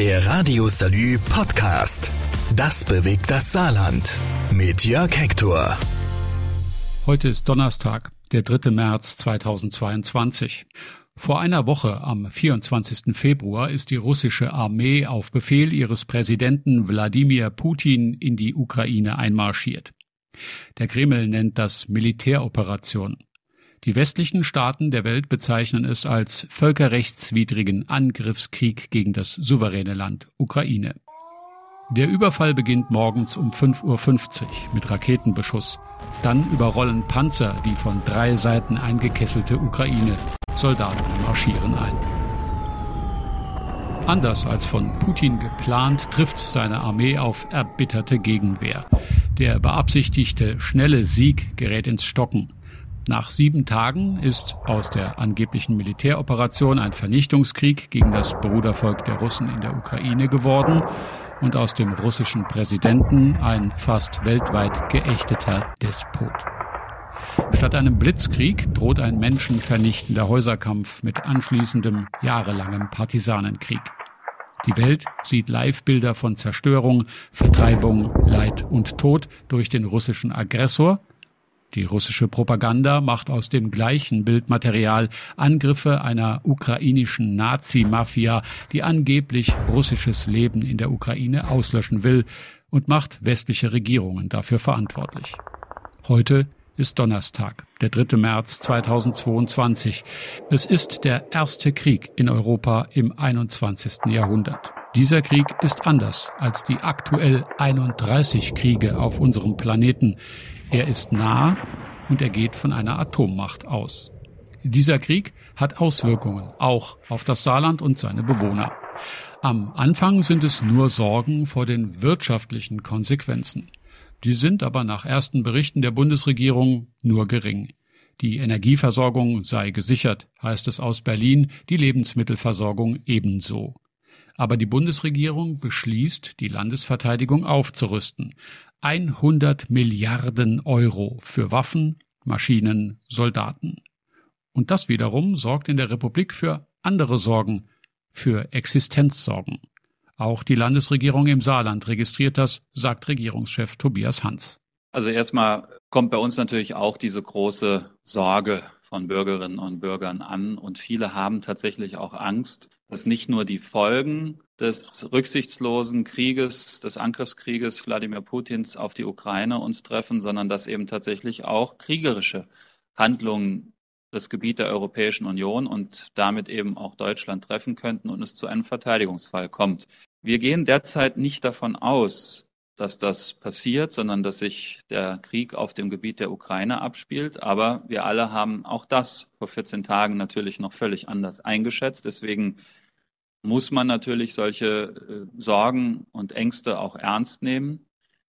Der Radio Salü Podcast. Das bewegt das Saarland. Mit Jörg Hector. Heute ist Donnerstag, der 3. März 2022. Vor einer Woche, am 24. Februar, ist die russische Armee auf Befehl ihres Präsidenten Wladimir Putin in die Ukraine einmarschiert. Der Kreml nennt das Militäroperation. Die westlichen Staaten der Welt bezeichnen es als völkerrechtswidrigen Angriffskrieg gegen das souveräne Land Ukraine. Der Überfall beginnt morgens um 5.50 Uhr mit Raketenbeschuss. Dann überrollen Panzer die von drei Seiten eingekesselte Ukraine. Soldaten marschieren ein. Anders als von Putin geplant, trifft seine Armee auf erbitterte Gegenwehr. Der beabsichtigte schnelle Sieg gerät ins Stocken. Nach sieben Tagen ist aus der angeblichen Militäroperation ein Vernichtungskrieg gegen das Brudervolk der Russen in der Ukraine geworden und aus dem russischen Präsidenten ein fast weltweit geächteter Despot. Statt einem Blitzkrieg droht ein menschenvernichtender Häuserkampf mit anschließendem jahrelangem Partisanenkrieg. Die Welt sieht Live-Bilder von Zerstörung, Vertreibung, Leid und Tod durch den russischen Aggressor die russische Propaganda macht aus dem gleichen Bildmaterial Angriffe einer ukrainischen Nazi-Mafia, die angeblich russisches Leben in der Ukraine auslöschen will und macht westliche Regierungen dafür verantwortlich. Heute ist Donnerstag, der 3. März 2022. Es ist der erste Krieg in Europa im 21. Jahrhundert. Dieser Krieg ist anders als die aktuell 31 Kriege auf unserem Planeten. Er ist nah und er geht von einer Atommacht aus. Dieser Krieg hat Auswirkungen auch auf das Saarland und seine Bewohner. Am Anfang sind es nur Sorgen vor den wirtschaftlichen Konsequenzen. Die sind aber nach ersten Berichten der Bundesregierung nur gering. Die Energieversorgung sei gesichert, heißt es aus Berlin, die Lebensmittelversorgung ebenso. Aber die Bundesregierung beschließt, die Landesverteidigung aufzurüsten. 100 Milliarden Euro für Waffen, Maschinen, Soldaten. Und das wiederum sorgt in der Republik für andere Sorgen, für Existenzsorgen. Auch die Landesregierung im Saarland registriert das, sagt Regierungschef Tobias Hans. Also erstmal kommt bei uns natürlich auch diese große Sorge von Bürgerinnen und Bürgern an. Und viele haben tatsächlich auch Angst, dass nicht nur die Folgen des rücksichtslosen Krieges, des Angriffskrieges Wladimir Putins auf die Ukraine uns treffen, sondern dass eben tatsächlich auch kriegerische Handlungen das Gebiet der Europäischen Union und damit eben auch Deutschland treffen könnten und es zu einem Verteidigungsfall kommt. Wir gehen derzeit nicht davon aus, dass das passiert, sondern dass sich der Krieg auf dem Gebiet der Ukraine abspielt. Aber wir alle haben auch das vor 14 Tagen natürlich noch völlig anders eingeschätzt. Deswegen muss man natürlich solche äh, Sorgen und Ängste auch ernst nehmen.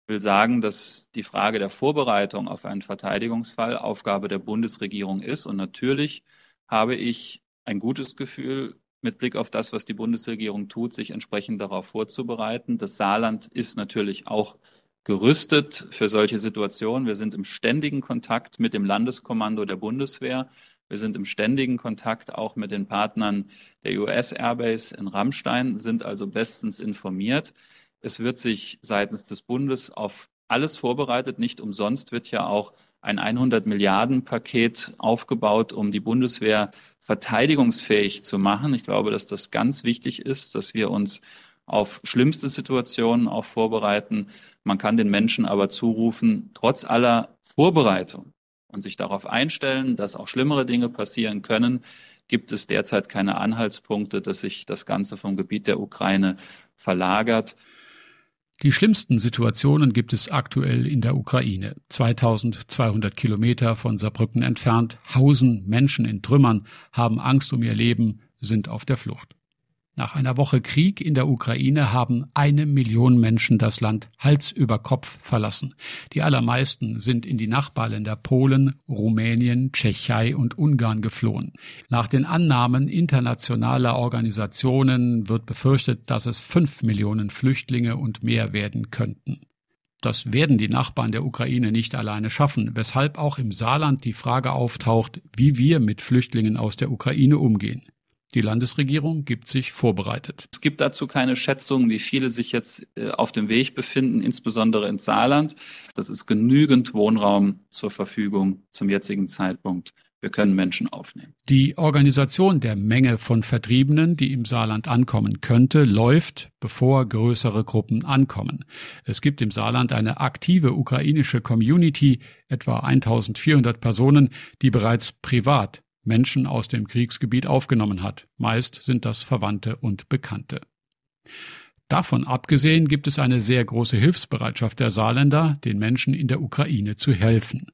Ich will sagen, dass die Frage der Vorbereitung auf einen Verteidigungsfall Aufgabe der Bundesregierung ist. Und natürlich habe ich ein gutes Gefühl mit Blick auf das, was die Bundesregierung tut, sich entsprechend darauf vorzubereiten. Das Saarland ist natürlich auch gerüstet für solche Situationen. Wir sind im ständigen Kontakt mit dem Landeskommando der Bundeswehr. Wir sind im ständigen Kontakt auch mit den Partnern der US Airbase in Rammstein, sind also bestens informiert. Es wird sich seitens des Bundes auf alles vorbereitet. Nicht umsonst wird ja auch ein 100 Milliarden Paket aufgebaut, um die Bundeswehr verteidigungsfähig zu machen. Ich glaube, dass das ganz wichtig ist, dass wir uns auf schlimmste Situationen auch vorbereiten. Man kann den Menschen aber zurufen, trotz aller Vorbereitung und sich darauf einstellen, dass auch schlimmere Dinge passieren können, gibt es derzeit keine Anhaltspunkte, dass sich das Ganze vom Gebiet der Ukraine verlagert. Die schlimmsten Situationen gibt es aktuell in der Ukraine. 2200 Kilometer von Saarbrücken entfernt hausen Menschen in Trümmern, haben Angst um ihr Leben, sind auf der Flucht. Nach einer Woche Krieg in der Ukraine haben eine Million Menschen das Land Hals über Kopf verlassen. Die allermeisten sind in die Nachbarländer Polen, Rumänien, Tschechei und Ungarn geflohen. Nach den Annahmen internationaler Organisationen wird befürchtet, dass es fünf Millionen Flüchtlinge und mehr werden könnten. Das werden die Nachbarn der Ukraine nicht alleine schaffen, weshalb auch im Saarland die Frage auftaucht, wie wir mit Flüchtlingen aus der Ukraine umgehen. Die Landesregierung gibt sich vorbereitet. Es gibt dazu keine Schätzungen, wie viele sich jetzt äh, auf dem Weg befinden, insbesondere ins Saarland. Das ist genügend Wohnraum zur Verfügung zum jetzigen Zeitpunkt. Wir können Menschen aufnehmen. Die Organisation der Menge von Vertriebenen, die im Saarland ankommen könnte, läuft, bevor größere Gruppen ankommen. Es gibt im Saarland eine aktive ukrainische Community, etwa 1400 Personen, die bereits privat Menschen aus dem Kriegsgebiet aufgenommen hat. Meist sind das Verwandte und Bekannte. Davon abgesehen gibt es eine sehr große Hilfsbereitschaft der Saarländer, den Menschen in der Ukraine zu helfen.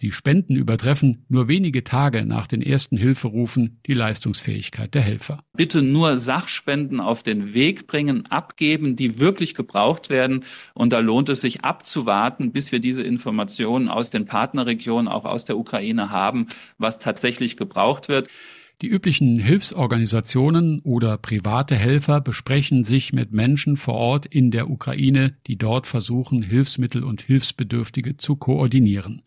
Die Spenden übertreffen nur wenige Tage nach den ersten Hilferufen die Leistungsfähigkeit der Helfer. Bitte nur Sachspenden auf den Weg bringen, abgeben, die wirklich gebraucht werden. Und da lohnt es sich abzuwarten, bis wir diese Informationen aus den Partnerregionen, auch aus der Ukraine haben, was tatsächlich gebraucht wird. Die üblichen Hilfsorganisationen oder private Helfer besprechen sich mit Menschen vor Ort in der Ukraine, die dort versuchen, Hilfsmittel und Hilfsbedürftige zu koordinieren.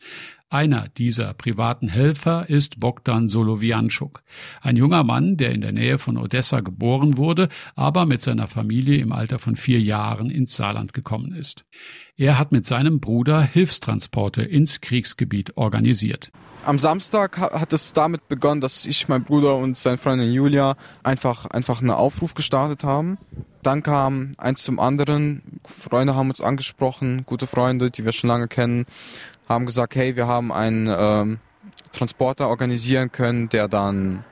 Einer dieser privaten Helfer ist Bogdan Solowianschuk, ein junger Mann, der in der Nähe von Odessa geboren wurde, aber mit seiner Familie im Alter von vier Jahren ins Saarland gekommen ist. Er hat mit seinem Bruder Hilfstransporte ins Kriegsgebiet organisiert. Am Samstag hat es damit begonnen, dass ich, mein Bruder und seine Freundin Julia einfach, einfach einen Aufruf gestartet haben. Dann kam eins zum anderen. Freunde haben uns angesprochen, gute Freunde, die wir schon lange kennen, haben gesagt, hey, wir haben einen ähm, Transporter organisieren können, der dann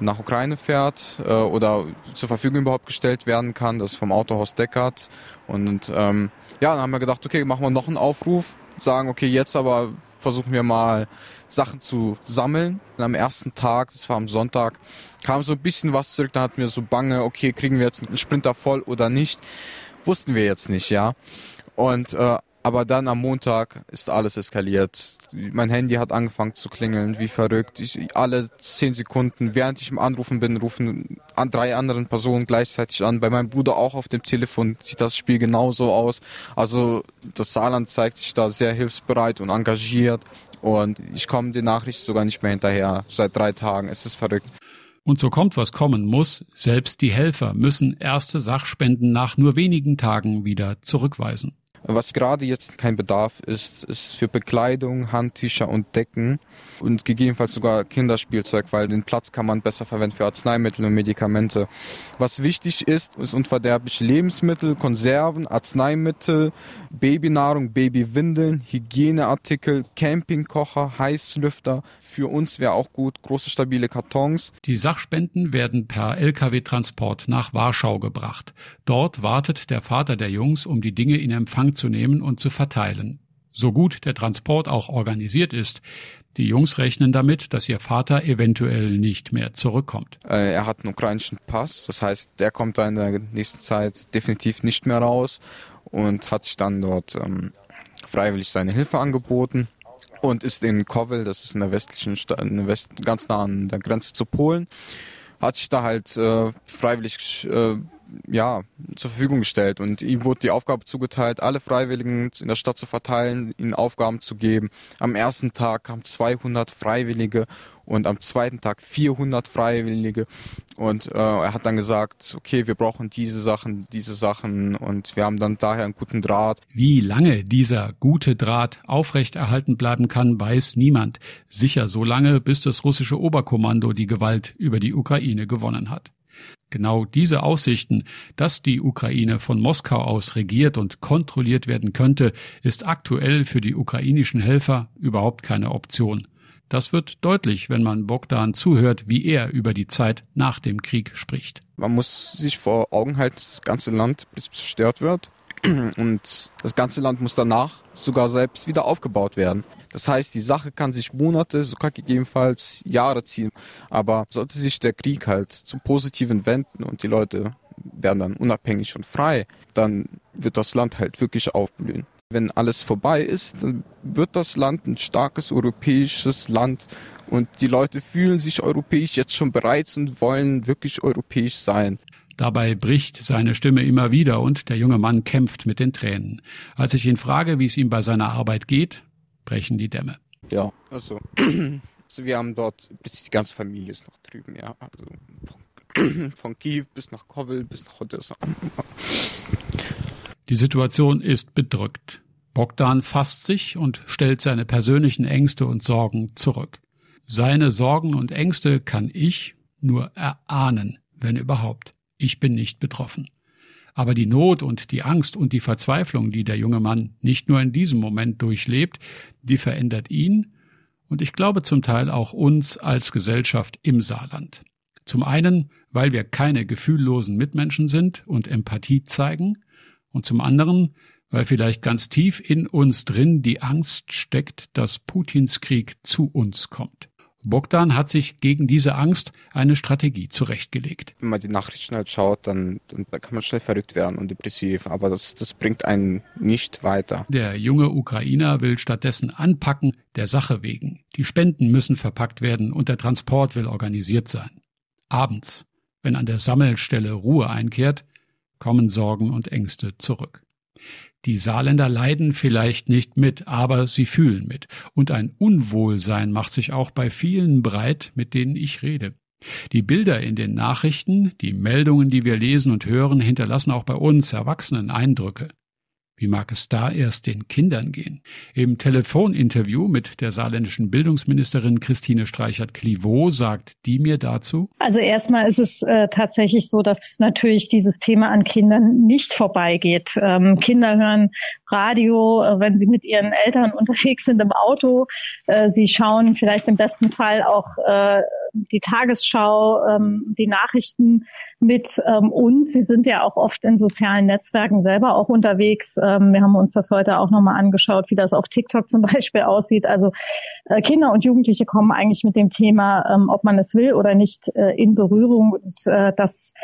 nach Ukraine fährt äh, oder zur Verfügung überhaupt gestellt werden kann. Das vom Autohaus Deckard. Und ähm, ja, dann haben wir gedacht, okay, machen wir noch einen Aufruf, sagen, okay, jetzt aber versuchen wir mal Sachen zu sammeln. Und am ersten Tag, das war am Sonntag, kam so ein bisschen was zurück. Da hatten wir so Bange, okay, kriegen wir jetzt einen Sprinter voll oder nicht? Wussten wir jetzt nicht, ja. Und äh, aber dann am Montag ist alles eskaliert. Mein Handy hat angefangen zu klingeln, wie verrückt. Ich, alle zehn Sekunden, während ich im Anrufen bin, rufen an drei anderen Personen gleichzeitig an. Bei meinem Bruder auch auf dem Telefon sieht das Spiel genauso aus. Also das Saarland zeigt sich da sehr hilfsbereit und engagiert. Und ich komme den Nachrichten sogar nicht mehr hinterher. Seit drei Tagen. Es ist verrückt. Und so kommt, was kommen muss. Selbst die Helfer müssen erste Sachspenden nach nur wenigen Tagen wieder zurückweisen. Was gerade jetzt kein Bedarf ist, ist für Bekleidung, Handtücher und Decken und gegebenenfalls sogar Kinderspielzeug, weil den Platz kann man besser verwenden für Arzneimittel und Medikamente. Was wichtig ist, ist unverderbliche Lebensmittel, Konserven, Arzneimittel, Babynahrung, Babywindeln, Hygieneartikel, Campingkocher, Heißlüfter. Für uns wäre auch gut große stabile Kartons. Die Sachspenden werden per Lkw-Transport nach Warschau gebracht. Dort wartet der Vater der Jungs, um die Dinge in Empfang zu nehmen und zu verteilen. So gut der Transport auch organisiert ist, die Jungs rechnen damit, dass ihr Vater eventuell nicht mehr zurückkommt. Äh, er hat einen ukrainischen Pass, das heißt, der kommt da in der nächsten Zeit definitiv nicht mehr raus und hat sich dann dort ähm, freiwillig seine Hilfe angeboten und ist in Kowel, das ist in der westlichen Stadt, West, ganz nah an der Grenze zu Polen, hat sich da halt äh, freiwillig äh, ja, zur Verfügung gestellt und ihm wurde die Aufgabe zugeteilt, alle Freiwilligen in der Stadt zu verteilen, ihnen Aufgaben zu geben. Am ersten Tag kamen 200 Freiwillige und am zweiten Tag 400 Freiwillige und äh, er hat dann gesagt, okay, wir brauchen diese Sachen, diese Sachen und wir haben dann daher einen guten Draht. Wie lange dieser gute Draht aufrechterhalten bleiben kann, weiß niemand. Sicher so lange, bis das russische Oberkommando die Gewalt über die Ukraine gewonnen hat. Genau diese Aussichten, dass die Ukraine von Moskau aus regiert und kontrolliert werden könnte, ist aktuell für die ukrainischen Helfer überhaupt keine Option. Das wird deutlich, wenn man Bogdan zuhört, wie er über die Zeit nach dem Krieg spricht. Man muss sich vor Augen halten, dass das ganze Land zerstört wird. Und das ganze Land muss danach sogar selbst wieder aufgebaut werden. Das heißt, die Sache kann sich Monate, sogar gegebenenfalls Jahre ziehen. Aber sollte sich der Krieg halt zum Positiven wenden und die Leute werden dann unabhängig und frei, dann wird das Land halt wirklich aufblühen. Wenn alles vorbei ist, dann wird das Land ein starkes europäisches Land und die Leute fühlen sich europäisch jetzt schon bereit und wollen wirklich europäisch sein. Dabei bricht seine Stimme immer wieder und der junge Mann kämpft mit den Tränen. Als ich ihn frage, wie es ihm bei seiner Arbeit geht, brechen die Dämme. Ja, also, also wir haben dort, die ganze Familie ist noch drüben, ja. Also von Kiew bis nach Kovel bis nach Odessa. Die Situation ist bedrückt. Bogdan fasst sich und stellt seine persönlichen Ängste und Sorgen zurück. Seine Sorgen und Ängste kann ich nur erahnen, wenn überhaupt. Ich bin nicht betroffen. Aber die Not und die Angst und die Verzweiflung, die der junge Mann nicht nur in diesem Moment durchlebt, die verändert ihn und ich glaube zum Teil auch uns als Gesellschaft im Saarland. Zum einen, weil wir keine gefühllosen Mitmenschen sind und Empathie zeigen, und zum anderen, weil vielleicht ganz tief in uns drin die Angst steckt, dass Putins Krieg zu uns kommt. Bogdan hat sich gegen diese Angst eine Strategie zurechtgelegt. Wenn man die Nachrichten halt schaut, dann, dann kann man schnell verrückt werden und depressiv, aber das, das bringt einen nicht weiter. Der junge Ukrainer will stattdessen anpacken, der Sache wegen. Die Spenden müssen verpackt werden und der Transport will organisiert sein. Abends, wenn an der Sammelstelle Ruhe einkehrt, kommen Sorgen und Ängste zurück. Die Saarländer leiden vielleicht nicht mit, aber sie fühlen mit. Und ein Unwohlsein macht sich auch bei vielen breit, mit denen ich rede. Die Bilder in den Nachrichten, die Meldungen, die wir lesen und hören, hinterlassen auch bei uns Erwachsenen Eindrücke. Wie mag es da erst den Kindern gehen? Im Telefoninterview mit der saarländischen Bildungsministerin Christine Streichert-Clivaux sagt die mir dazu. Also erstmal ist es äh, tatsächlich so, dass natürlich dieses Thema an Kindern nicht vorbeigeht. Ähm, Kinder hören Radio, äh, wenn sie mit ihren Eltern unterwegs sind im Auto. Äh, sie schauen vielleicht im besten Fall auch äh, die Tagesschau, ähm, die Nachrichten mit ähm, und sie sind ja auch oft in sozialen Netzwerken selber auch unterwegs. Ähm, wir haben uns das heute auch nochmal angeschaut, wie das auf TikTok zum Beispiel aussieht. Also äh, Kinder und Jugendliche kommen eigentlich mit dem Thema, ähm, ob man es will oder nicht, äh, in Berührung. Und äh, das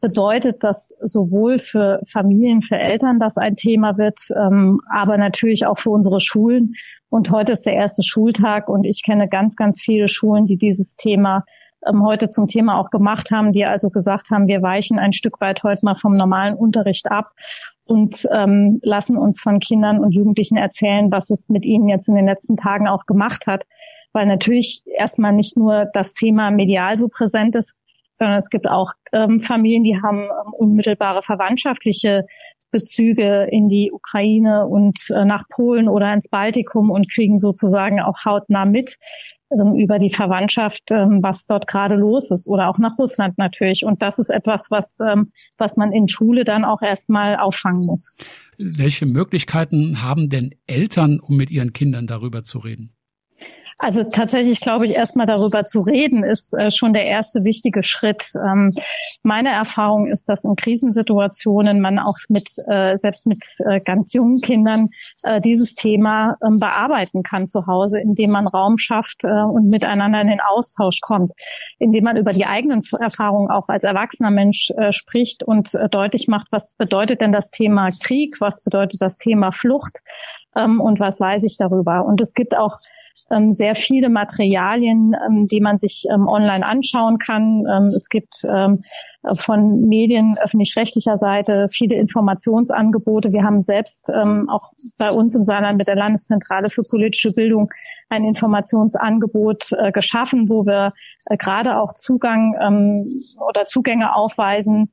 bedeutet, dass sowohl für Familien, für Eltern das ein Thema wird, ähm, aber natürlich auch für unsere Schulen. Und heute ist der erste Schultag und ich kenne ganz, ganz viele Schulen, die dieses Thema ähm, heute zum Thema auch gemacht haben, die also gesagt haben, wir weichen ein Stück weit heute mal vom normalen Unterricht ab und ähm, lassen uns von Kindern und Jugendlichen erzählen, was es mit ihnen jetzt in den letzten Tagen auch gemacht hat. Weil natürlich erstmal nicht nur das Thema medial so präsent ist, sondern es gibt auch ähm, Familien, die haben ähm, unmittelbare verwandtschaftliche Bezüge in die Ukraine und äh, nach Polen oder ins Baltikum und kriegen sozusagen auch hautnah mit ähm, über die Verwandtschaft, ähm, was dort gerade los ist oder auch nach Russland natürlich. Und das ist etwas, was, ähm, was man in Schule dann auch erstmal auffangen muss. Welche Möglichkeiten haben denn Eltern, um mit ihren Kindern darüber zu reden? Also tatsächlich glaube ich, erstmal darüber zu reden, ist äh, schon der erste wichtige Schritt. Ähm, meine Erfahrung ist, dass in Krisensituationen man auch mit, äh, selbst mit äh, ganz jungen Kindern äh, dieses Thema ähm, bearbeiten kann zu Hause, indem man Raum schafft äh, und miteinander in den Austausch kommt, indem man über die eigenen Erfahrungen auch als erwachsener Mensch äh, spricht und deutlich macht, was bedeutet denn das Thema Krieg, was bedeutet das Thema Flucht ähm, und was weiß ich darüber. Und es gibt auch ähm, sehr viele Materialien, ähm, die man sich ähm, online anschauen kann. Ähm, es gibt ähm, von Medien öffentlich-rechtlicher Seite viele Informationsangebote. Wir haben selbst auch bei uns im Saarland mit der Landeszentrale für politische Bildung ein Informationsangebot äh, geschaffen, wo wir äh, gerade auch Zugang oder Zugänge aufweisen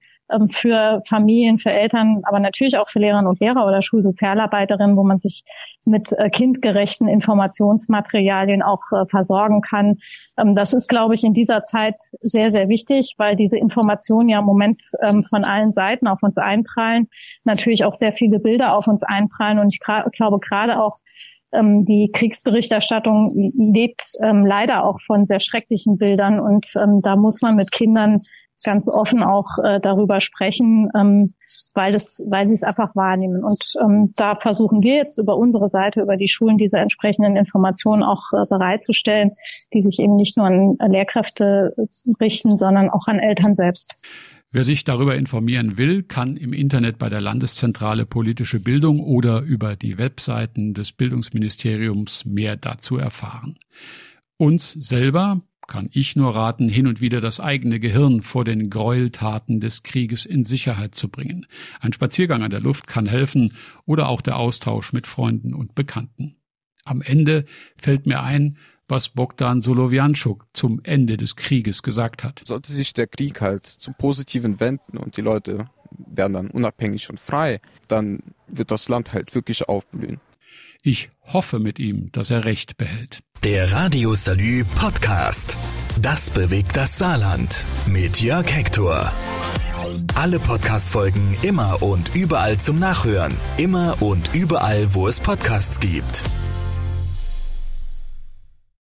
für Familien, für Eltern, aber natürlich auch für Lehrerinnen und Lehrer oder Schulsozialarbeiterinnen, wo man sich mit äh, kindgerechten Informationsmaterialien auch äh, versorgen kann. Ähm, das ist, glaube ich, in dieser Zeit sehr, sehr wichtig, weil diese Informationen ja im Moment ähm, von allen Seiten auf uns einprallen, natürlich auch sehr viele Bilder auf uns einprallen und ich glaube gerade auch die Kriegsberichterstattung lebt ähm, leider auch von sehr schrecklichen Bildern und ähm, da muss man mit Kindern ganz offen auch äh, darüber sprechen, ähm, weil das, weil sie es einfach wahrnehmen. Und ähm, da versuchen wir jetzt über unsere Seite, über die Schulen diese entsprechenden Informationen auch äh, bereitzustellen, die sich eben nicht nur an Lehrkräfte richten, sondern auch an Eltern selbst. Wer sich darüber informieren will, kann im Internet bei der Landeszentrale Politische Bildung oder über die Webseiten des Bildungsministeriums mehr dazu erfahren. Uns selber kann ich nur raten, hin und wieder das eigene Gehirn vor den Gräueltaten des Krieges in Sicherheit zu bringen. Ein Spaziergang an der Luft kann helfen oder auch der Austausch mit Freunden und Bekannten. Am Ende fällt mir ein, was Bogdan Solowianschuk zum Ende des Krieges gesagt hat. Sollte sich der Krieg halt zum Positiven wenden und die Leute werden dann unabhängig und frei, dann wird das Land halt wirklich aufblühen. Ich hoffe mit ihm, dass er Recht behält. Der Radio Salü Podcast. Das bewegt das Saarland. Mit Jörg Hector. Alle Podcast-Folgen immer und überall zum Nachhören. Immer und überall, wo es Podcasts gibt.